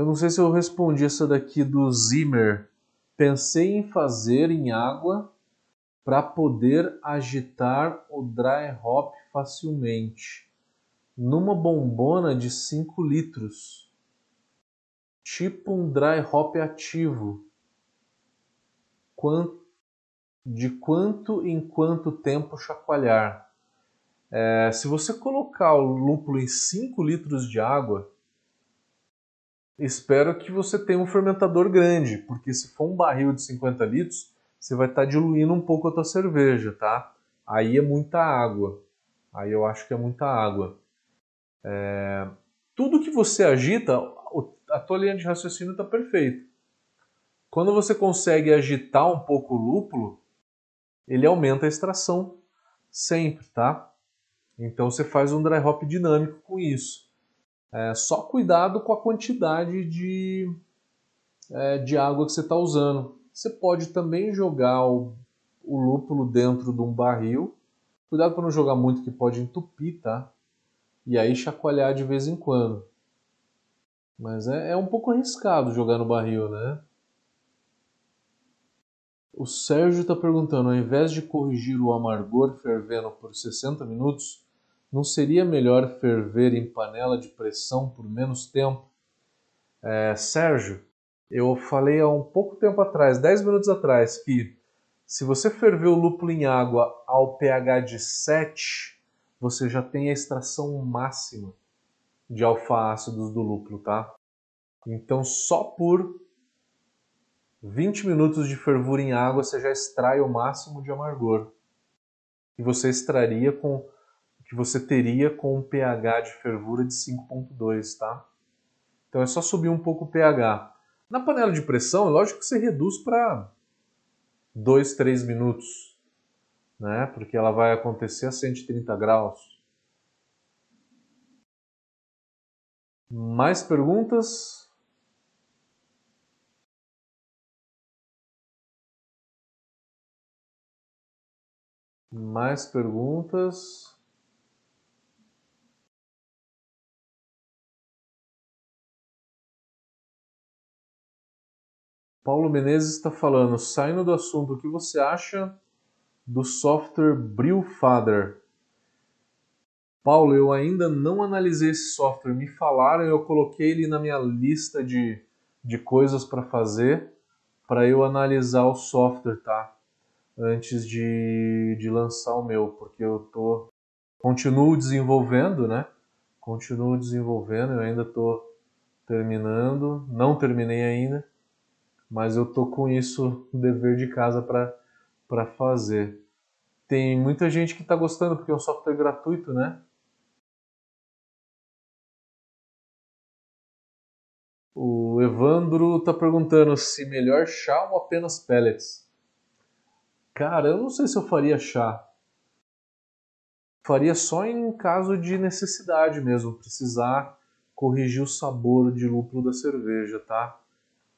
Eu não sei se eu respondi essa daqui do Zimmer. Pensei em fazer em água para poder agitar o dry hop facilmente. Numa bombona de 5 litros, tipo um dry hop ativo. De quanto em quanto tempo chacoalhar? É, se você colocar o lúpulo em 5 litros de água, espero que você tenha um fermentador grande, porque se for um barril de 50 litros, você vai estar tá diluindo um pouco a tua cerveja, tá? Aí é muita água. Aí eu acho que é muita água. É... Tudo que você agita, a tua linha de raciocínio está perfeita. Quando você consegue agitar um pouco o lúpulo, ele aumenta a extração sempre, tá? Então você faz um dry hop dinâmico com isso. É, só cuidado com a quantidade de, é, de água que você está usando. Você pode também jogar o, o lúpulo dentro de um barril. Cuidado para não jogar muito que pode entupir, tá? E aí chacoalhar de vez em quando. Mas é, é um pouco arriscado jogar no barril, né? O Sérgio está perguntando: ao invés de corrigir o amargor fervendo por 60 minutos, não seria melhor ferver em panela de pressão por menos tempo? É, Sérgio, eu falei há um pouco tempo atrás, 10 minutos atrás, que se você ferver o lúpulo em água ao pH de 7, você já tem a extração máxima de alfa-ácidos do lúpulo, tá? Então só por 20 minutos de fervura em água você já extrai o máximo de amargor. Que você extraria com que você teria com um pH de fervura de 5.2, tá? Então é só subir um pouco o pH. Na panela de pressão, é lógico que você reduz para 2, 3 minutos, né? porque ela vai acontecer a 130 graus. Mais perguntas? Mais perguntas? Paulo Menezes está falando, saindo do assunto, o que você acha do software Brewfather? Paulo, eu ainda não analisei esse software. Me falaram, eu coloquei ele na minha lista de, de coisas para fazer, para eu analisar o software, tá? Antes de, de lançar o meu, porque eu tô continuo desenvolvendo, né? Continuo desenvolvendo, eu ainda tô terminando, não terminei ainda mas eu tô com isso dever de casa para fazer. tem muita gente que está gostando porque é um software gratuito, né? O Evandro está perguntando se melhor chá ou apenas pellets. Cara, eu não sei se eu faria chá. Faria só em caso de necessidade mesmo, precisar corrigir o sabor de lúpulo da cerveja, tá?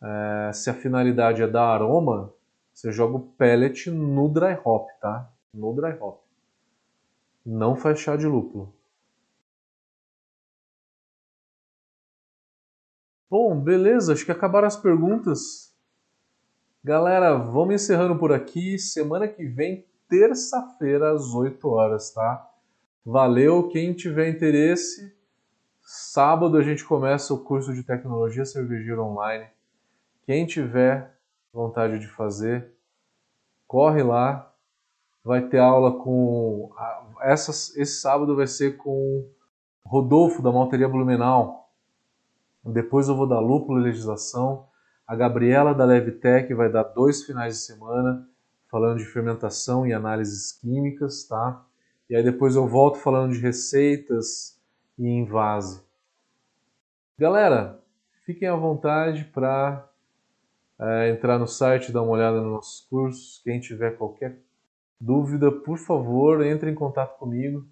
É, se a finalidade é dar aroma, você joga o pellet no dry hop, tá? No dry hop. Não faz chá de lúpulo. Bom, beleza, acho que acabaram as perguntas. Galera, vamos encerrando por aqui. Semana que vem, terça-feira, às 8 horas, tá? Valeu, quem tiver interesse, sábado a gente começa o curso de tecnologia cervejeira online. Quem tiver vontade de fazer, corre lá. Vai ter aula com. Essa, esse sábado vai ser com Rodolfo da Malteria Blumenau. Depois eu vou dar lúpulo e legislação. A Gabriela da Levtech vai dar dois finais de semana falando de fermentação e análises químicas, tá? E aí depois eu volto falando de receitas e invase. Galera, fiquem à vontade para é, entrar no site, dar uma olhada nos nossos cursos. Quem tiver qualquer dúvida, por favor, entre em contato comigo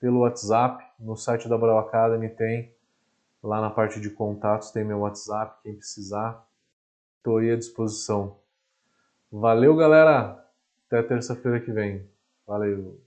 pelo WhatsApp. No site da Brau Academy tem, lá na parte de contatos tem meu WhatsApp, quem precisar. Estou aí à disposição. Valeu, galera! Até terça-feira que vem. Valeu!